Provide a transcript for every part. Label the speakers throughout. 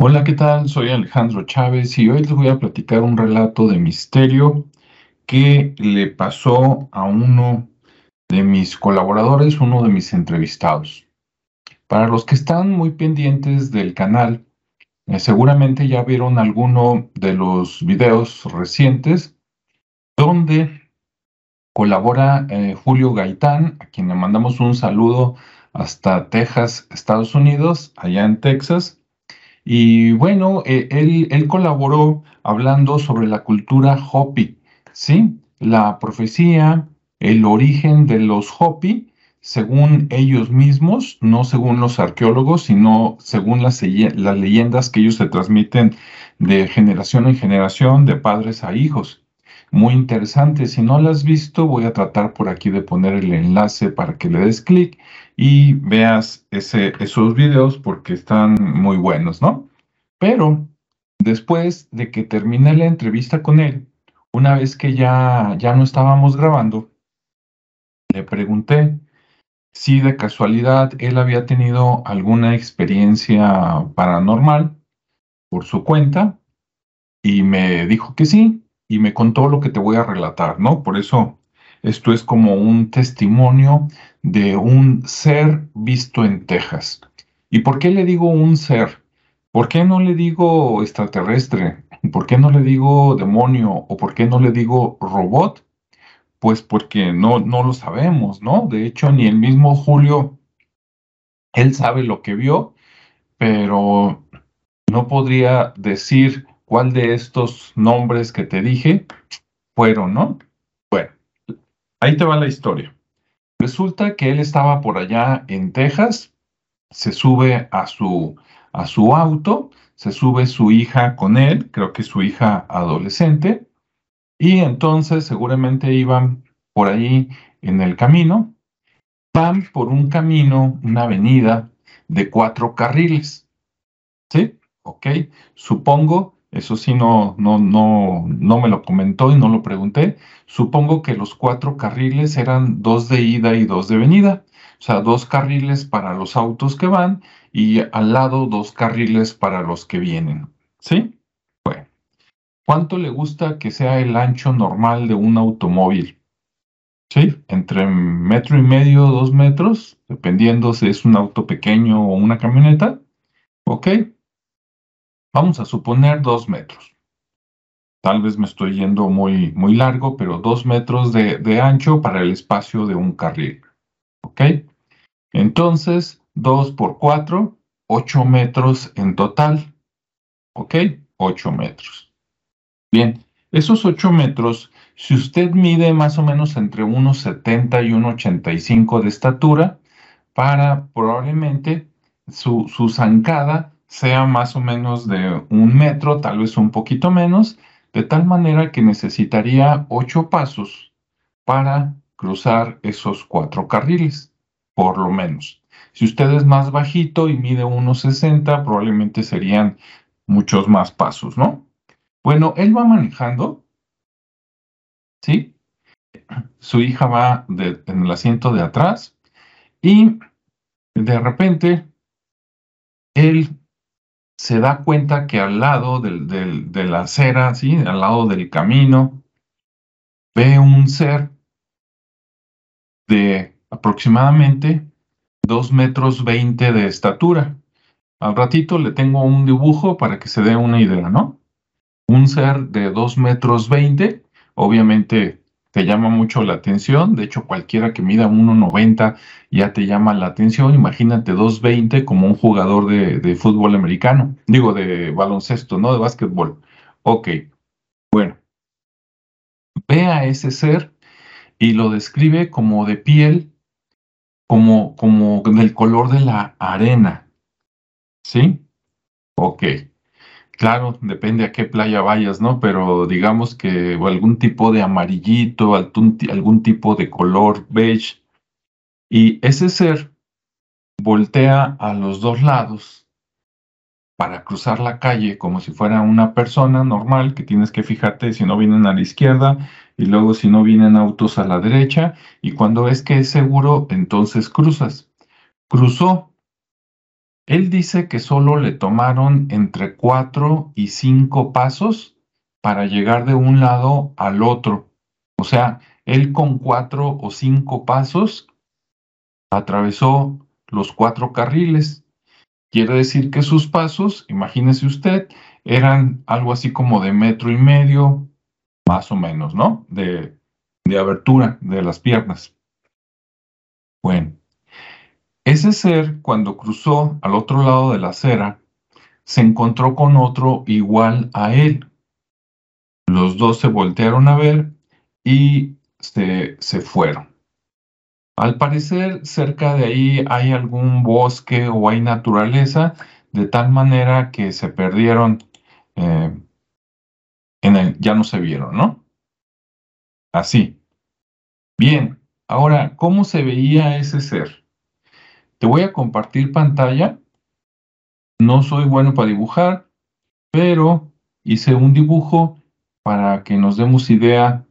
Speaker 1: Hola, ¿qué tal? Soy Alejandro Chávez y hoy les voy a platicar un relato de misterio que le pasó a uno de mis colaboradores, uno de mis entrevistados. Para los que están muy pendientes del canal, eh, seguramente ya vieron alguno de los videos recientes donde colabora eh, Julio Gaitán, a quien le mandamos un saludo hasta Texas, Estados Unidos, allá en Texas y bueno, eh, él, colaboró hablando sobre la cultura Hopi, ¿sí? La profecía, el origen de los Hopi, según ellos mismos, no según los arqueólogos, sino según las leyendas que ellos se transmiten de generación en generación, de padres a hijos. Muy interesante, si no lo has visto, voy a tratar por aquí de poner el enlace para que le des clic y veas ese, esos videos porque están muy buenos, ¿no? Pero después de que terminé la entrevista con él, una vez que ya, ya no estábamos grabando, le pregunté si de casualidad él había tenido alguna experiencia paranormal por su cuenta y me dijo que sí y me contó lo que te voy a relatar, ¿no? Por eso esto es como un testimonio de un ser visto en Texas. ¿Y por qué le digo un ser? ¿Por qué no le digo extraterrestre? ¿Por qué no le digo demonio? ¿O por qué no le digo robot? Pues porque no, no lo sabemos, ¿no? De hecho, ni el mismo Julio, él sabe lo que vio, pero no podría decir cuál de estos nombres que te dije fueron, ¿no? Ahí te va la historia. Resulta que él estaba por allá en Texas, se sube a su, a su auto, se sube su hija con él, creo que su hija adolescente, y entonces seguramente iban por ahí en el camino, van por un camino, una avenida de cuatro carriles. ¿Sí? Ok, supongo eso sí, no, no, no, no me lo comentó y no lo pregunté. Supongo que los cuatro carriles eran dos de ida y dos de venida. O sea, dos carriles para los autos que van y al lado dos carriles para los que vienen. ¿Sí? Bueno. ¿Cuánto le gusta que sea el ancho normal de un automóvil? ¿Sí? Entre metro y medio, dos metros, dependiendo si es un auto pequeño o una camioneta. ¿Ok? Vamos a suponer dos metros. Tal vez me estoy yendo muy, muy largo, pero dos metros de, ancho para el espacio de un carril. ¿Ok? Entonces, dos por cuatro, ocho metros en total. ¿Ok? Ocho metros. Bien, esos ocho metros, si usted mide más o menos entre 1,70 y 1,85 de estatura, para probablemente su, su zancada sea más o menos de un metro, tal vez un poquito menos, de tal manera que necesitaría ocho pasos para cruzar esos cuatro carriles, por lo menos. Si usted es más bajito y mide 1,60, probablemente serían muchos más pasos, ¿no? Bueno, él va manejando, ¿sí? Su hija va en el asiento de atrás y de repente él se da cuenta que al lado de la acera, al lado del camino, ve un ser de aproximadamente 2 metros 20 de estatura. Al ratito le tengo un dibujo para que se dé una idea, ¿no? Un ser de 2 metros 20, obviamente te llama mucho la atención. De hecho, cualquiera que mida 1,90 ya te llama la atención. Imagínate 2,20 como un jugador de, fútbol americano. Digo, de baloncesto, no de básquetbol. Ok, bueno. Ve a ese ser y lo describe como de piel, como, como del color de la arena. ¿Sí? Ok. Claro, depende a qué playa vayas, ¿no? Pero digamos que algún tipo de amarillito, algún, tipo de color beige. Y ese ser voltea a los dos lados para cruzar la calle como si fuera una persona normal, que tienes que fijarte si no vienen a la izquierda y luego si no vienen autos a la derecha. Y cuando ves que es seguro, entonces cruzas. Cruzó Él dice que solo le tomaron entre cuatro y cinco pasos para llegar de un lado al otro. O sea, él con cuatro o cinco pasos atravesó los cuatro carriles. Quiere decir que sus pasos, imagínese usted, eran algo así como de metro y medio, más o menos, ¿no? De, de abertura de las piernas. Bueno, ese ser, cuando cruzó al otro lado de la acera, se encontró con otro igual a él. Los dos se voltearon a ver y se, se fueron. Al parecer, cerca de ahí hay algún bosque o hay naturaleza, de tal manera que se perdieron, eh, en el, ya no se vieron, ¿no? Así. Bien, ahora, ¿cómo se veía ese ser? Te voy a compartir pantalla. No soy bueno para dibujar, pero hice un dibujo para que nos demos idea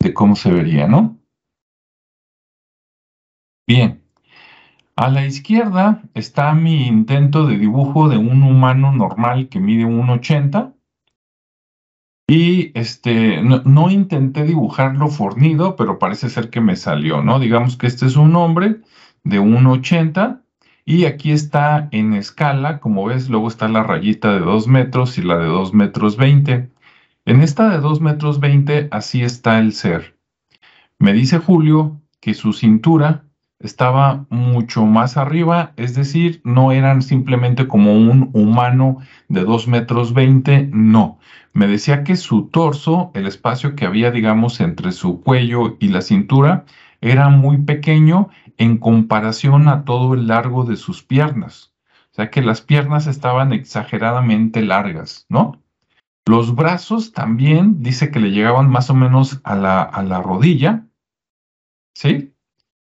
Speaker 1: de cómo se vería, ¿no? Bien. A la izquierda está mi intento de dibujo de un humano normal que mide 1,80. Y este, no, no, intenté dibujarlo fornido, pero parece ser que me salió, ¿no? Digamos que este es un hombre de 1,80 y aquí está en escala, como ves, luego está la rayita de 2 metros y la de 2 metros 20. En esta de 2 metros 20, así está el ser. Me dice Julio que su cintura estaba mucho más arriba, es decir, no eran simplemente como un humano de 2 metros 20, no. Me decía que su torso, el espacio que había, digamos, entre su cuello y la cintura, era muy pequeño en comparación a todo el largo de sus piernas. O sea que las piernas estaban exageradamente largas, ¿no? Los brazos también dice que le llegaban más o menos a la, a la rodilla, ¿sí?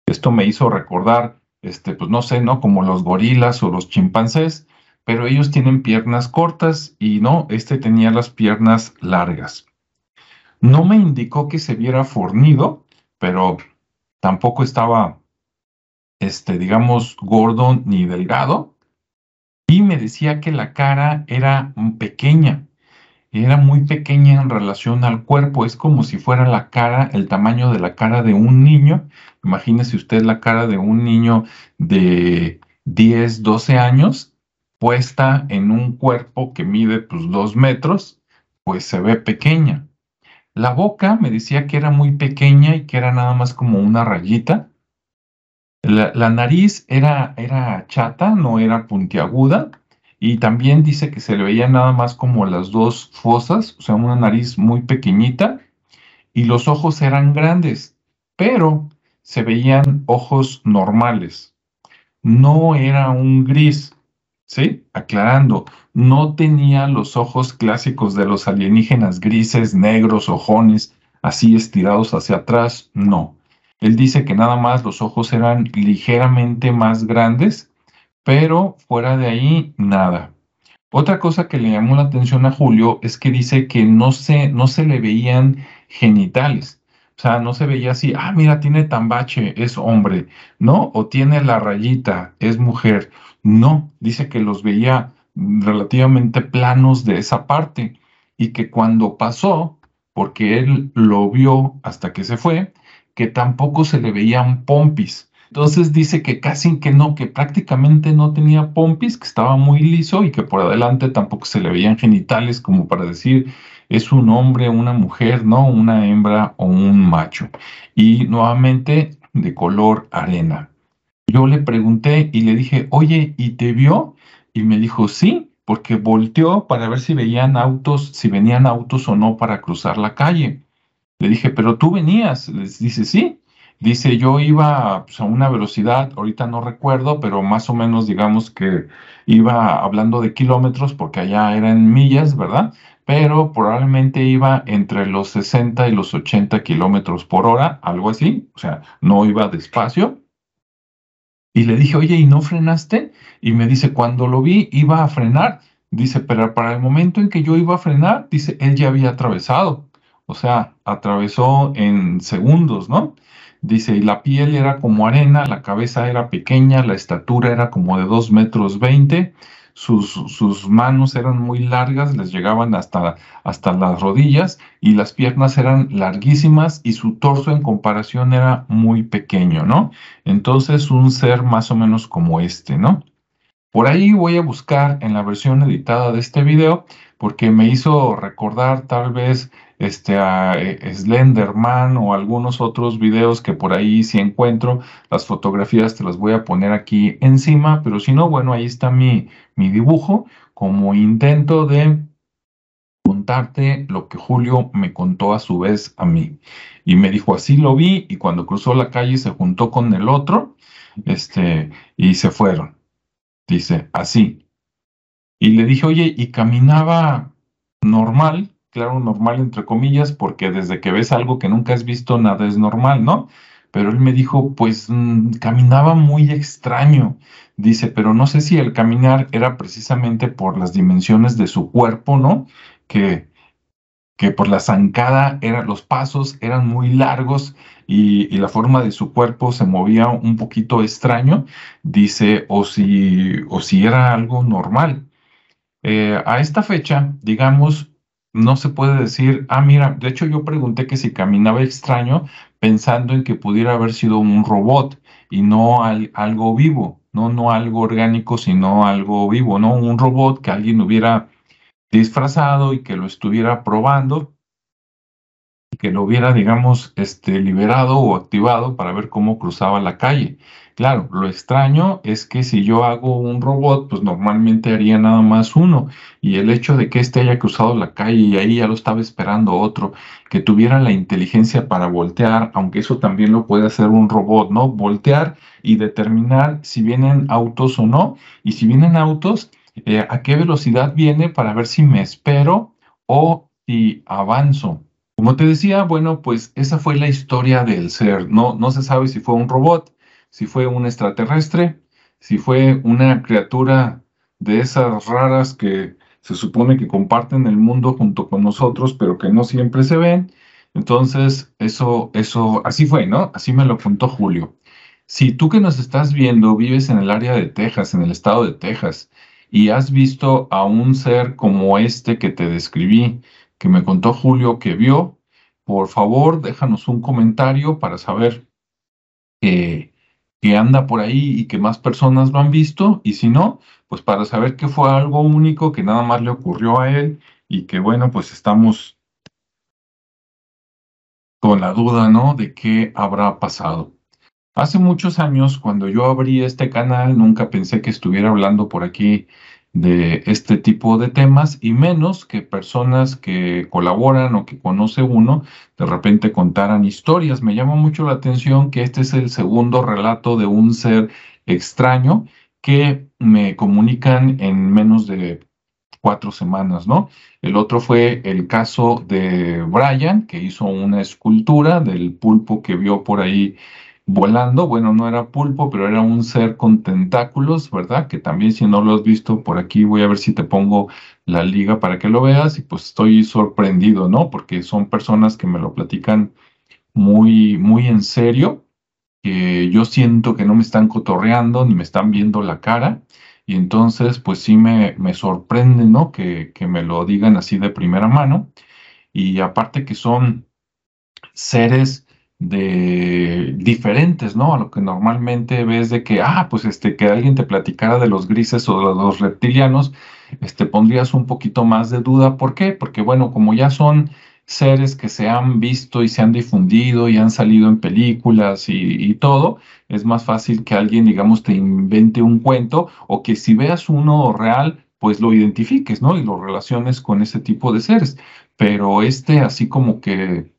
Speaker 1: Esto me hizo recordar, este, pues no sé, ¿no? Como los gorilas o los chimpancés, pero ellos tienen piernas cortas y no, este tenía las piernas largas. No me indicó que se viera fornido, pero tampoco estaba este, digamos, gordo ni delgado, y me decía que la cara era pequeña, era muy pequeña en relación al cuerpo, es como si fuera la cara, el tamaño de la cara de un niño. Imagínese usted la cara de un niño de 10, 12 años, puesta en un cuerpo que mide pues dos metros, pues se ve pequeña. La boca me decía que era muy pequeña y que era nada más como una rayita, la, nariz era, era chata, no era puntiaguda, y también dice que se le veía nada más como las dos fosas, o sea, una nariz muy pequeñita, y los ojos eran grandes, pero se veían ojos normales. No era un gris, ¿sí? Aclarando, no tenía los ojos clásicos de los alienígenas grises, negros, ojones, así estirados hacia atrás, no. Él dice que nada más los ojos eran ligeramente más grandes, pero fuera de ahí, nada. Otra cosa que le llamó la atención a Julio es que dice que no se, no se le veían genitales. O sea, no se veía así, ah, mira, tiene tambache, es hombre, ¿no? O tiene la rayita, es mujer. No, dice que los veía relativamente planos de esa parte y que cuando pasó, porque él lo vio hasta que se fue, que tampoco se le veían pompis. Entonces dice que casi que no, que prácticamente no tenía pompis, que estaba muy liso y que por adelante tampoco se le veían genitales como para decir es un hombre, una mujer, ¿no? Una hembra o un macho. Y nuevamente de color arena. Yo le pregunté y le dije, oye, ¿y te vio? Y me dijo, sí, porque volteó para ver si veían autos, si venían autos o no para cruzar la calle. Le dije, pero tú venías. Les dice, sí. Dice, yo iba pues, a una velocidad, ahorita no recuerdo, pero más o menos digamos que iba hablando de kilómetros porque allá eran millas, ¿verdad? Pero probablemente iba entre los 60 y los 80 kilómetros por hora, algo así, o sea, no iba despacio. Y le dije, oye, ¿y no frenaste? Y me dice, cuando lo vi, iba a frenar. Dice, pero para el momento en que yo iba a frenar, dice, él ya había atravesado o sea, atravesó en segundos, ¿no? Dice, y la piel era como arena, la cabeza era pequeña, la estatura era como de dos metros veinte, sus, sus manos eran muy largas, les llegaban hasta, hasta las rodillas y las piernas eran larguísimas y su torso en comparación era muy pequeño, ¿no? Entonces un ser más o menos como este, ¿no? Por ahí voy a buscar en la versión editada de este video porque me hizo recordar tal vez este, a eh, Slenderman o algunos otros videos que por ahí si encuentro, las fotografías te las voy a poner aquí encima, pero si no, bueno, ahí está mi, mi dibujo como intento de contarte lo que Julio me contó a su vez a mí. Y me dijo, así lo vi, y cuando cruzó la calle se juntó con el otro, este, y se fueron. Dice, así. Y le dije, oye, y caminaba normal, claro, normal entre comillas, porque desde que ves algo que nunca has visto, nada es normal, ¿no? Pero él me dijo, pues mm, caminaba muy extraño. Dice, pero no sé si el caminar era precisamente por las dimensiones de su cuerpo, ¿no? Que, que por la zancada eran, los pasos eran muy largos y, y, la forma de su cuerpo se movía un poquito extraño. Dice, o si, o si era algo normal. Eh, a esta fecha, digamos, no se puede decir, ah, mira, de hecho yo pregunté que si caminaba extraño pensando en que pudiera haber sido un robot y no algo vivo, no, no algo orgánico, sino algo vivo, ¿no? Un robot que alguien hubiera disfrazado y que lo estuviera probando que lo hubiera, digamos, este, liberado o activado para ver cómo cruzaba la calle. Claro, lo extraño es que si yo hago un robot, pues normalmente haría nada más uno. Y el hecho de que este haya cruzado la calle y ahí ya lo estaba esperando otro, que tuviera la inteligencia para voltear, aunque eso también lo puede hacer un robot, ¿no? Voltear y determinar si vienen autos o no. Y si vienen autos, eh, a qué velocidad viene para ver si me espero o si avanzo. Como te decía, bueno, pues esa fue la historia del ser. No, no se sabe si fue un robot si fue un extraterrestre, si fue una criatura de esas raras que se supone que comparten el mundo junto con nosotros, pero que no siempre se ven. Entonces, eso, eso, así fue, ¿no? Así me lo contó Julio. Si tú que nos estás viendo vives en el área de Texas, en el estado de Texas, y has visto a un ser como este que te describí, que me contó Julio que vio, por favor, déjanos un comentario para saber que que anda por ahí y que más personas lo han visto, y si no, pues para saber que fue algo único que nada más le ocurrió a él y que bueno, pues estamos con la duda, ¿no? De qué habrá pasado. Hace muchos años, cuando yo abrí este canal, nunca pensé que estuviera hablando por aquí de este tipo de temas y menos que personas que colaboran o que conoce uno de repente contaran historias. Me llama mucho la atención que este es el segundo relato de un ser extraño que me comunican en menos de cuatro semanas, ¿no? El otro fue el caso de Brian, que hizo una escultura del pulpo que vio por ahí volando. Bueno, no era pulpo, pero era un ser con tentáculos, ¿verdad? Que también si no lo has visto por aquí, voy a ver si te pongo la liga para que lo veas y pues estoy sorprendido, ¿no? Porque son personas que me lo platican muy, muy en serio, que yo siento que no me están cotorreando ni me están viendo la cara. Y entonces, pues sí me, me sorprende, ¿no? Que, que me lo digan así de primera mano. Y aparte que son seres de diferentes, ¿no? A lo que normalmente ves de que, ah, pues este, que alguien te platicara de los grises o de los reptilianos, este, pondrías un poquito más de duda. ¿Por qué? Porque, bueno, como ya son seres que se han visto y se han difundido y han salido en películas y, y todo, es más fácil que alguien, digamos, te invente un cuento o que si veas uno real, pues lo identifiques, ¿no? Y lo relaciones con ese tipo de seres. Pero este, así como que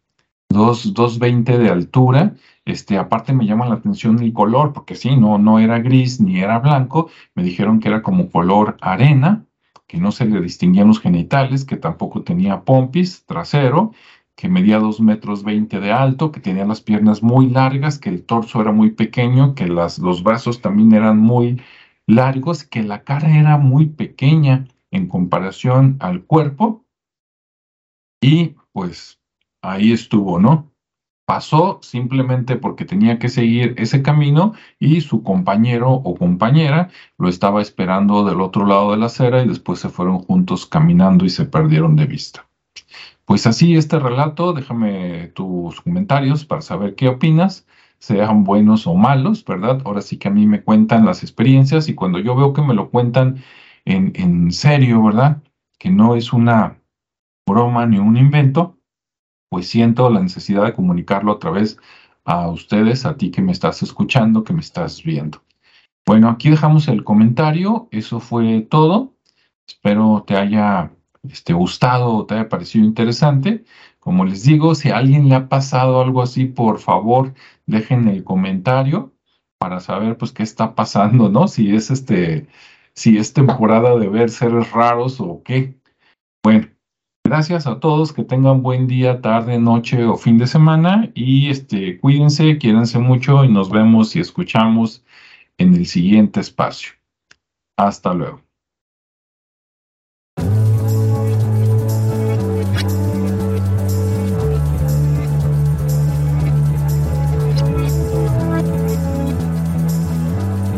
Speaker 1: 2.20 de altura. Este, aparte me llama la atención el color, porque sí, no, no era gris ni era blanco. Me dijeron que era como color arena, que no se le distinguían los genitales, que tampoco tenía pompis trasero, que medía 2 metros 20 de alto, que tenía las piernas muy largas, que el torso era muy pequeño, que los brazos también eran muy largos, que la cara era muy pequeña en comparación al cuerpo. Y pues ahí estuvo, ¿no? pasó simplemente porque tenía que seguir ese camino y su compañero o compañera lo estaba esperando del otro lado de la acera y después se fueron juntos caminando y se perdieron de vista. Pues así este relato, déjame tus comentarios para saber qué opinas, sean buenos o malos, ¿verdad? Ahora sí que a mí me cuentan las experiencias y cuando yo veo que me lo cuentan en, en serio, ¿verdad? Que no es una broma ni un invento, pues siento la necesidad de comunicarlo a través a ustedes, a ti que me estás escuchando, que me estás viendo. Bueno, aquí dejamos el comentario. Eso fue todo. Espero te haya este, gustado o te haya parecido interesante. Como les digo, si a alguien le ha pasado algo así, por favor, dejen el comentario para saber pues qué está pasando, ¿no? Si es este, si es temporada de ver seres raros o qué. Bueno, Gracias a todos, que tengan buen día, tarde, noche o fin de semana y este, cuídense, quiérense mucho y nos vemos y escuchamos en el siguiente espacio. Hasta luego.